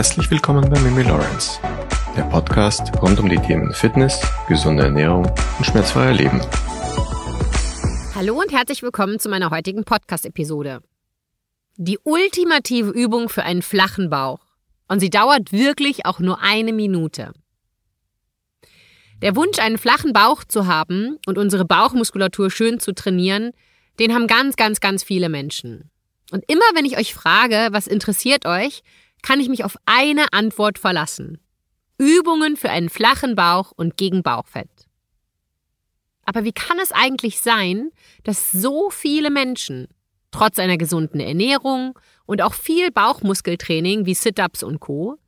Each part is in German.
Herzlich willkommen bei Mimi Lawrence, der Podcast rund um die Themen Fitness, gesunde Ernährung und schmerzfreier Leben. Hallo und herzlich willkommen zu meiner heutigen Podcast-Episode. Die ultimative Übung für einen flachen Bauch. Und sie dauert wirklich auch nur eine Minute. Der Wunsch, einen flachen Bauch zu haben und unsere Bauchmuskulatur schön zu trainieren, den haben ganz, ganz, ganz viele Menschen. Und immer wenn ich euch frage, was interessiert euch, kann ich mich auf eine Antwort verlassen. Übungen für einen flachen Bauch und gegen Bauchfett. Aber wie kann es eigentlich sein, dass so viele Menschen, trotz einer gesunden Ernährung und auch viel Bauchmuskeltraining wie Sit-ups und Co,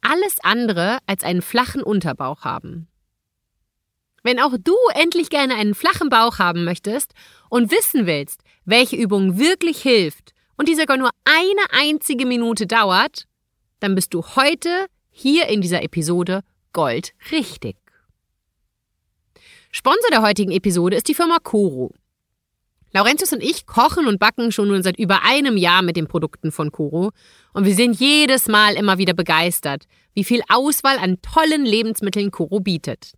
alles andere als einen flachen Unterbauch haben? Wenn auch du endlich gerne einen flachen Bauch haben möchtest und wissen willst, welche Übung wirklich hilft und die sogar nur eine einzige Minute dauert, dann bist du heute hier in dieser Episode Gold richtig. Sponsor der heutigen Episode ist die Firma Koro. Laurentius und ich kochen und backen schon nun seit über einem Jahr mit den Produkten von Koro und wir sind jedes Mal immer wieder begeistert, wie viel Auswahl an tollen Lebensmitteln Koro bietet.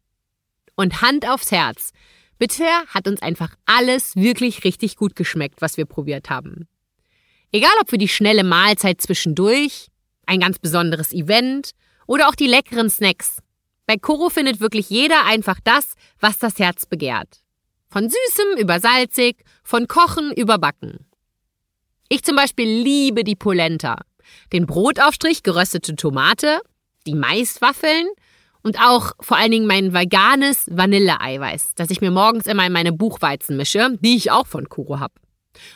Und Hand aufs Herz, bisher hat uns einfach alles wirklich richtig gut geschmeckt, was wir probiert haben. Egal ob für die schnelle Mahlzeit zwischendurch, ein ganz besonderes Event oder auch die leckeren Snacks. Bei Koro findet wirklich jeder einfach das, was das Herz begehrt. Von Süßem über Salzig, von Kochen über Backen. Ich zum Beispiel liebe die Polenta, den Brotaufstrich geröstete Tomate, die Maiswaffeln und auch vor allen Dingen mein veganes Vanilleeiweiß, das ich mir morgens immer in meine Buchweizen mische, die ich auch von Koro habe.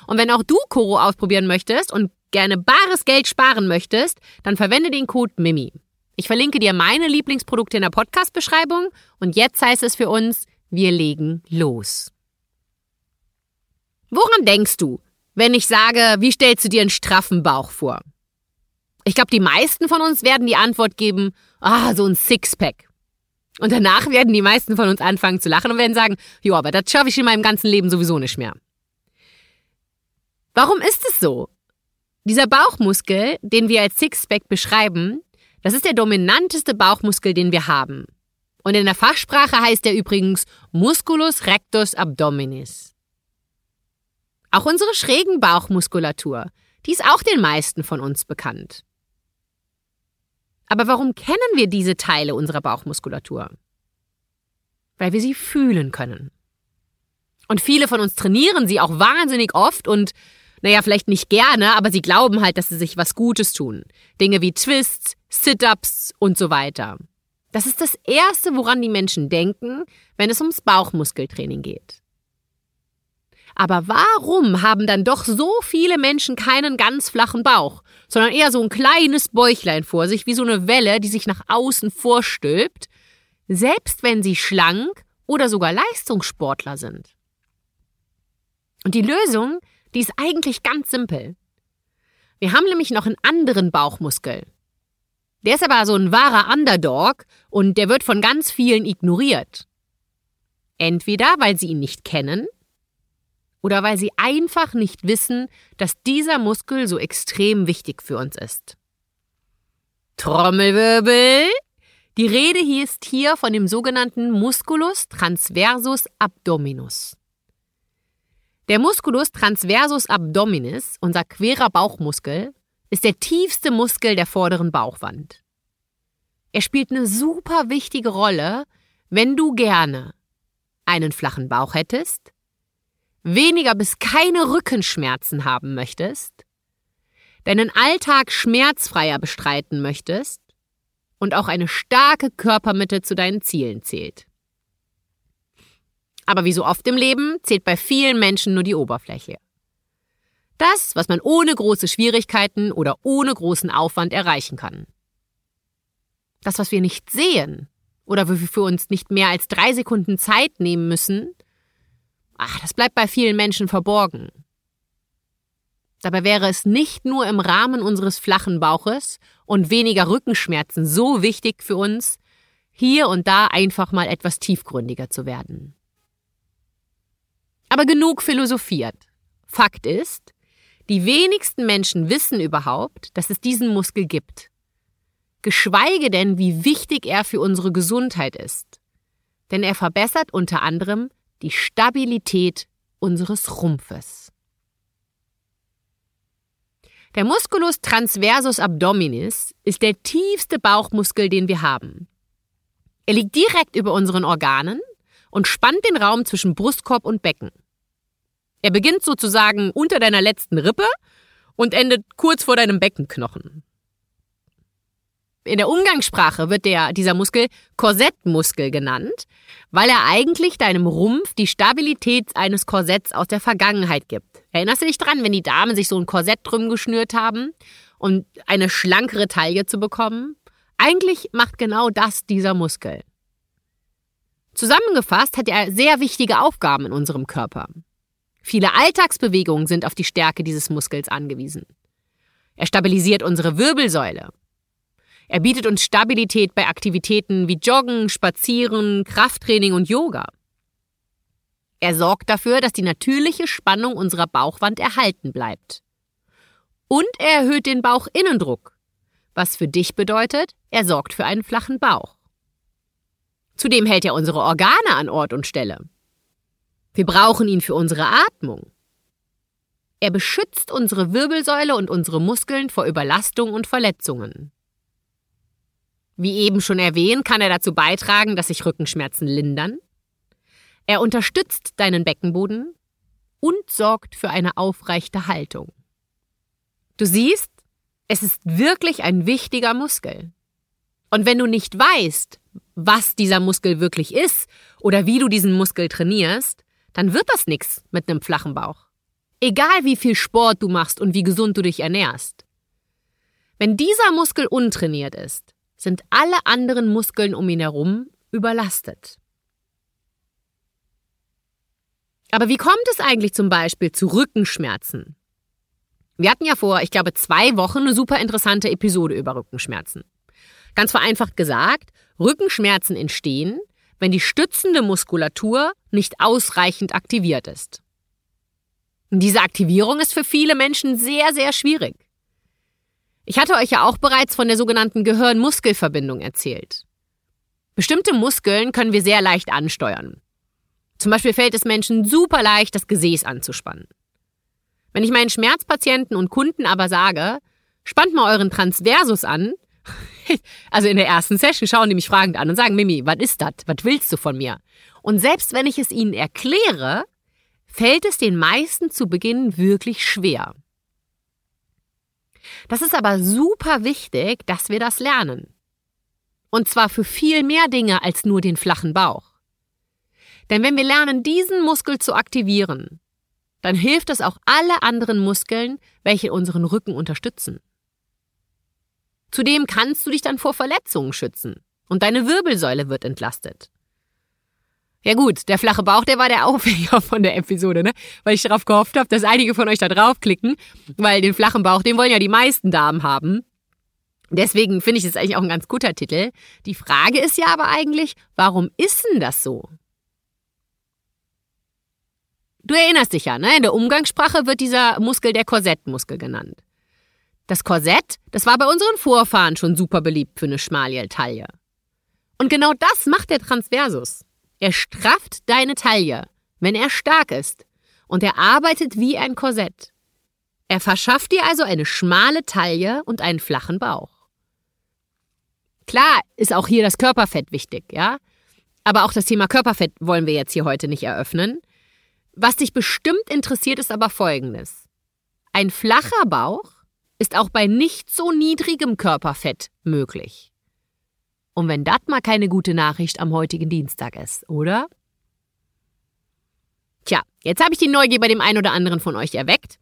Und wenn auch du Koro ausprobieren möchtest und gerne bares Geld sparen möchtest, dann verwende den Code MIMI. Ich verlinke dir meine Lieblingsprodukte in der Podcast-Beschreibung und jetzt heißt es für uns, wir legen los. Woran denkst du, wenn ich sage, wie stellst du dir einen straffen Bauch vor? Ich glaube, die meisten von uns werden die Antwort geben, ah, so ein Sixpack. Und danach werden die meisten von uns anfangen zu lachen und werden sagen, jo, aber das schaffe ich in meinem ganzen Leben sowieso nicht mehr. Warum ist es so? Dieser Bauchmuskel, den wir als Sixpack beschreiben, das ist der dominanteste Bauchmuskel, den wir haben. Und in der Fachsprache heißt er übrigens Musculus rectus abdominis. Auch unsere schrägen Bauchmuskulatur, die ist auch den meisten von uns bekannt. Aber warum kennen wir diese Teile unserer Bauchmuskulatur? Weil wir sie fühlen können. Und viele von uns trainieren sie auch wahnsinnig oft und naja, vielleicht nicht gerne, aber sie glauben halt, dass sie sich was Gutes tun. Dinge wie Twists, Sit-ups und so weiter. Das ist das Erste, woran die Menschen denken, wenn es ums Bauchmuskeltraining geht. Aber warum haben dann doch so viele Menschen keinen ganz flachen Bauch, sondern eher so ein kleines Bäuchlein vor sich, wie so eine Welle, die sich nach außen vorstülpt, selbst wenn sie schlank oder sogar Leistungssportler sind? Und die Lösung die ist eigentlich ganz simpel. Wir haben nämlich noch einen anderen Bauchmuskel. Der ist aber so ein wahrer Underdog und der wird von ganz vielen ignoriert. Entweder weil sie ihn nicht kennen oder weil sie einfach nicht wissen, dass dieser Muskel so extrem wichtig für uns ist. Trommelwirbel! Die Rede hier ist hier von dem sogenannten Musculus transversus abdominus. Der Musculus transversus abdominis, unser querer Bauchmuskel, ist der tiefste Muskel der vorderen Bauchwand. Er spielt eine super wichtige Rolle, wenn du gerne einen flachen Bauch hättest, weniger bis keine Rückenschmerzen haben möchtest, deinen Alltag schmerzfreier bestreiten möchtest und auch eine starke Körpermitte zu deinen Zielen zählt. Aber wie so oft im Leben zählt bei vielen Menschen nur die Oberfläche. Das, was man ohne große Schwierigkeiten oder ohne großen Aufwand erreichen kann. Das, was wir nicht sehen oder wo wir für uns nicht mehr als drei Sekunden Zeit nehmen müssen, ach, das bleibt bei vielen Menschen verborgen. Dabei wäre es nicht nur im Rahmen unseres flachen Bauches und weniger Rückenschmerzen so wichtig für uns, hier und da einfach mal etwas tiefgründiger zu werden. Aber genug philosophiert. Fakt ist, die wenigsten Menschen wissen überhaupt, dass es diesen Muskel gibt. geschweige denn, wie wichtig er für unsere Gesundheit ist. Denn er verbessert unter anderem die Stabilität unseres Rumpfes. Der Musculus transversus abdominis ist der tiefste Bauchmuskel, den wir haben. Er liegt direkt über unseren Organen und spannt den Raum zwischen Brustkorb und Becken. Er beginnt sozusagen unter deiner letzten Rippe und endet kurz vor deinem Beckenknochen. In der Umgangssprache wird der, dieser Muskel Korsettmuskel genannt, weil er eigentlich deinem Rumpf die Stabilität eines Korsetts aus der Vergangenheit gibt. Erinnerst du dich dran, wenn die Damen sich so ein Korsett drum geschnürt haben und eine schlankere Taille zu bekommen? Eigentlich macht genau das dieser Muskel. Zusammengefasst hat er sehr wichtige Aufgaben in unserem Körper. Viele Alltagsbewegungen sind auf die Stärke dieses Muskels angewiesen. Er stabilisiert unsere Wirbelsäule. Er bietet uns Stabilität bei Aktivitäten wie Joggen, Spazieren, Krafttraining und Yoga. Er sorgt dafür, dass die natürliche Spannung unserer Bauchwand erhalten bleibt. Und er erhöht den Bauchinnendruck, was für dich bedeutet, er sorgt für einen flachen Bauch. Zudem hält er unsere Organe an Ort und Stelle. Wir brauchen ihn für unsere Atmung. Er beschützt unsere Wirbelsäule und unsere Muskeln vor Überlastung und Verletzungen. Wie eben schon erwähnt, kann er dazu beitragen, dass sich Rückenschmerzen lindern. Er unterstützt deinen Beckenboden und sorgt für eine aufrechte Haltung. Du siehst, es ist wirklich ein wichtiger Muskel. Und wenn du nicht weißt, was dieser Muskel wirklich ist oder wie du diesen Muskel trainierst, dann wird das nichts mit einem flachen Bauch. Egal wie viel Sport du machst und wie gesund du dich ernährst. Wenn dieser Muskel untrainiert ist, sind alle anderen Muskeln um ihn herum überlastet. Aber wie kommt es eigentlich zum Beispiel zu Rückenschmerzen? Wir hatten ja vor, ich glaube, zwei Wochen eine super interessante Episode über Rückenschmerzen. Ganz vereinfacht gesagt, Rückenschmerzen entstehen, wenn die stützende Muskulatur nicht ausreichend aktiviert ist. Diese Aktivierung ist für viele Menschen sehr, sehr schwierig. Ich hatte euch ja auch bereits von der sogenannten Gehirn-Muskel-Verbindung erzählt. Bestimmte Muskeln können wir sehr leicht ansteuern. Zum Beispiel fällt es Menschen super leicht, das Gesäß anzuspannen. Wenn ich meinen Schmerzpatienten und Kunden aber sage, spannt mal euren Transversus an, also in der ersten Session schauen die mich fragend an und sagen, Mimi, was ist das? Was willst du von mir? Und selbst wenn ich es ihnen erkläre, fällt es den meisten zu Beginn wirklich schwer. Das ist aber super wichtig, dass wir das lernen. Und zwar für viel mehr Dinge als nur den flachen Bauch. Denn wenn wir lernen, diesen Muskel zu aktivieren, dann hilft es auch alle anderen Muskeln, welche unseren Rücken unterstützen. Zudem kannst du dich dann vor Verletzungen schützen und deine Wirbelsäule wird entlastet. Ja gut, der flache Bauch, der war der Aufhänger von der Episode, ne? Weil ich darauf gehofft habe, dass einige von euch da draufklicken, weil den flachen Bauch, den wollen ja die meisten Damen haben. Deswegen finde ich es eigentlich auch ein ganz guter Titel. Die Frage ist ja aber eigentlich, warum ist denn das so? Du erinnerst dich ja, ne? In der Umgangssprache wird dieser Muskel der Korsettmuskel genannt. Das Korsett, das war bei unseren Vorfahren schon super beliebt für eine Schmaljel-Taille. Und genau das macht der Transversus. Er strafft deine Taille, wenn er stark ist. Und er arbeitet wie ein Korsett. Er verschafft dir also eine schmale Taille und einen flachen Bauch. Klar ist auch hier das Körperfett wichtig, ja? Aber auch das Thema Körperfett wollen wir jetzt hier heute nicht eröffnen. Was dich bestimmt interessiert, ist aber Folgendes. Ein flacher Bauch ist auch bei nicht so niedrigem Körperfett möglich. Und wenn das mal keine gute Nachricht am heutigen Dienstag ist, oder? Tja, jetzt habe ich die Neugier bei dem einen oder anderen von euch erweckt.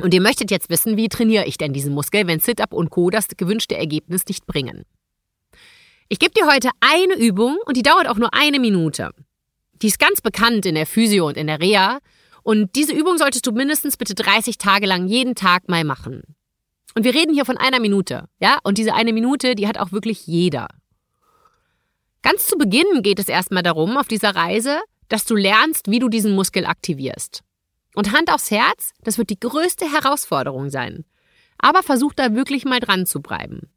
Und ihr möchtet jetzt wissen, wie trainiere ich denn diesen Muskel, wenn Sit-Up und Co. das gewünschte Ergebnis nicht bringen. Ich gebe dir heute eine Übung und die dauert auch nur eine Minute. Die ist ganz bekannt in der Physio und in der Reha. Und diese Übung solltest du mindestens bitte 30 Tage lang jeden Tag mal machen. Und wir reden hier von einer Minute, ja? Und diese eine Minute, die hat auch wirklich jeder. Ganz zu Beginn geht es erstmal darum, auf dieser Reise, dass du lernst, wie du diesen Muskel aktivierst. Und Hand aufs Herz, das wird die größte Herausforderung sein. Aber versuch da wirklich mal dran zu bleiben.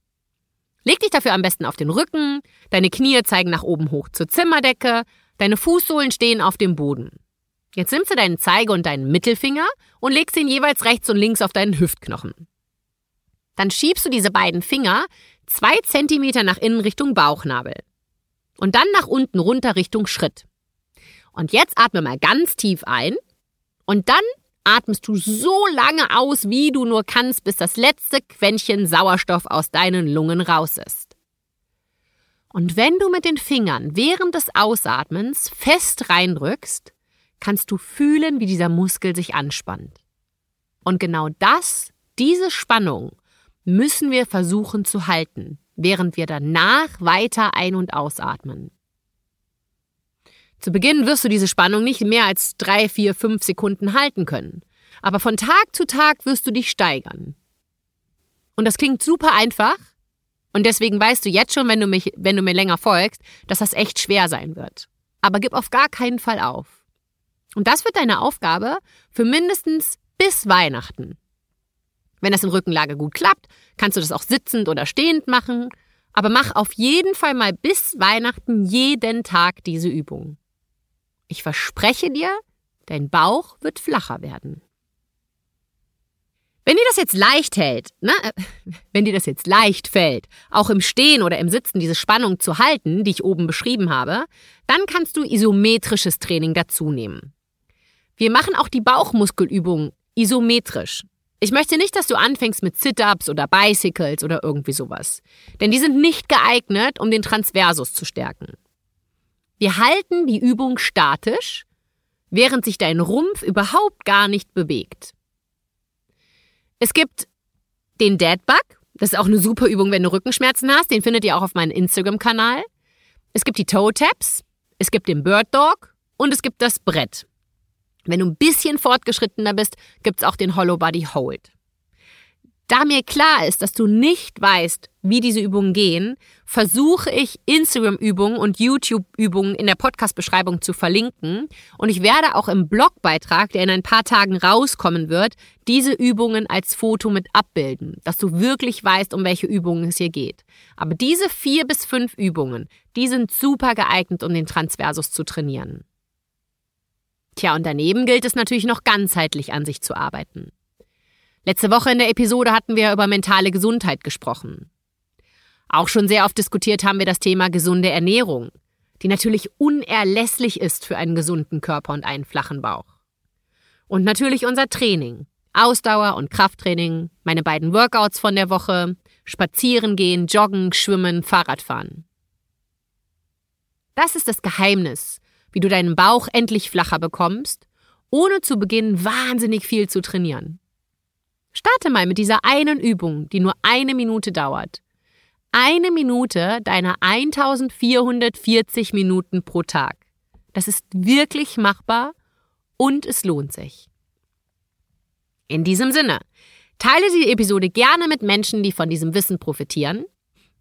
Leg dich dafür am besten auf den Rücken, deine Knie zeigen nach oben hoch zur Zimmerdecke, deine Fußsohlen stehen auf dem Boden. Jetzt nimmst du deinen Zeige und deinen Mittelfinger und legst ihn jeweils rechts und links auf deinen Hüftknochen. Dann schiebst du diese beiden Finger zwei Zentimeter nach innen Richtung Bauchnabel. Und dann nach unten runter Richtung Schritt. Und jetzt atme mal ganz tief ein. Und dann atmest du so lange aus, wie du nur kannst, bis das letzte Quäntchen Sauerstoff aus deinen Lungen raus ist. Und wenn du mit den Fingern während des Ausatmens fest reindrückst, kannst du fühlen, wie dieser Muskel sich anspannt. Und genau das, diese Spannung, müssen wir versuchen zu halten, während wir danach weiter ein- und ausatmen. Zu Beginn wirst du diese Spannung nicht mehr als drei, vier, fünf Sekunden halten können. Aber von Tag zu Tag wirst du dich steigern. Und das klingt super einfach. Und deswegen weißt du jetzt schon, wenn du, mich, wenn du mir länger folgst, dass das echt schwer sein wird. Aber gib auf gar keinen Fall auf. Und das wird deine Aufgabe für mindestens bis Weihnachten. Wenn das in Rückenlage gut klappt, kannst du das auch sitzend oder stehend machen. Aber mach auf jeden Fall mal bis Weihnachten jeden Tag diese Übung. Ich verspreche dir, dein Bauch wird flacher werden. Wenn dir das jetzt leicht hält, ne, wenn dir das jetzt leicht fällt, auch im Stehen oder im Sitzen diese Spannung zu halten, die ich oben beschrieben habe, dann kannst du isometrisches Training dazu nehmen. Wir machen auch die Bauchmuskelübung isometrisch. Ich möchte nicht, dass du anfängst mit Sit-ups oder Bicycles oder irgendwie sowas, denn die sind nicht geeignet, um den Transversus zu stärken. Wir halten die Übung statisch, während sich dein Rumpf überhaupt gar nicht bewegt. Es gibt den Deadbug, das ist auch eine super Übung, wenn du Rückenschmerzen hast, den findet ihr auch auf meinem Instagram-Kanal. Es gibt die Toe Taps, es gibt den Bird Dog und es gibt das Brett. Wenn du ein bisschen fortgeschrittener bist, gibt's auch den Hollow Body Hold. Da mir klar ist, dass du nicht weißt, wie diese Übungen gehen, versuche ich Instagram-Übungen und YouTube-Übungen in der Podcast-Beschreibung zu verlinken. Und ich werde auch im Blogbeitrag, der in ein paar Tagen rauskommen wird, diese Übungen als Foto mit abbilden, dass du wirklich weißt, um welche Übungen es hier geht. Aber diese vier bis fünf Übungen, die sind super geeignet, um den Transversus zu trainieren. Tja, und daneben gilt es natürlich noch ganzheitlich an sich zu arbeiten. Letzte Woche in der Episode hatten wir über mentale Gesundheit gesprochen. Auch schon sehr oft diskutiert haben wir das Thema gesunde Ernährung, die natürlich unerlässlich ist für einen gesunden Körper und einen flachen Bauch. Und natürlich unser Training. Ausdauer und Krafttraining, meine beiden Workouts von der Woche, spazieren gehen, joggen, schwimmen, Fahrradfahren. Das ist das Geheimnis, wie du deinen Bauch endlich flacher bekommst, ohne zu Beginn wahnsinnig viel zu trainieren. Starte mal mit dieser einen Übung, die nur eine Minute dauert. Eine Minute deiner 1440 Minuten pro Tag. Das ist wirklich machbar und es lohnt sich. In diesem Sinne, teile die Episode gerne mit Menschen, die von diesem Wissen profitieren.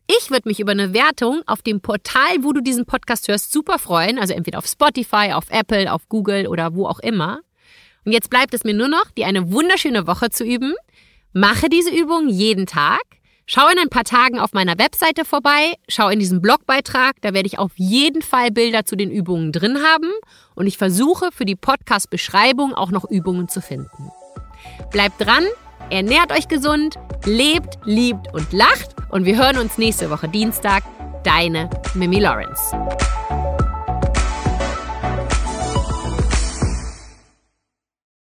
Ich würde mich über eine Wertung auf dem Portal, wo du diesen Podcast hörst, super freuen. Also entweder auf Spotify, auf Apple, auf Google oder wo auch immer. Und jetzt bleibt es mir nur noch, dir eine wunderschöne Woche zu üben. Mache diese Übung jeden Tag. Schau in ein paar Tagen auf meiner Webseite vorbei, schau in diesen Blogbeitrag, da werde ich auf jeden Fall Bilder zu den Übungen drin haben und ich versuche für die Podcast-Beschreibung auch noch Übungen zu finden. Bleibt dran, ernährt euch gesund, lebt, liebt und lacht und wir hören uns nächste Woche Dienstag. Deine Mimi Lawrence.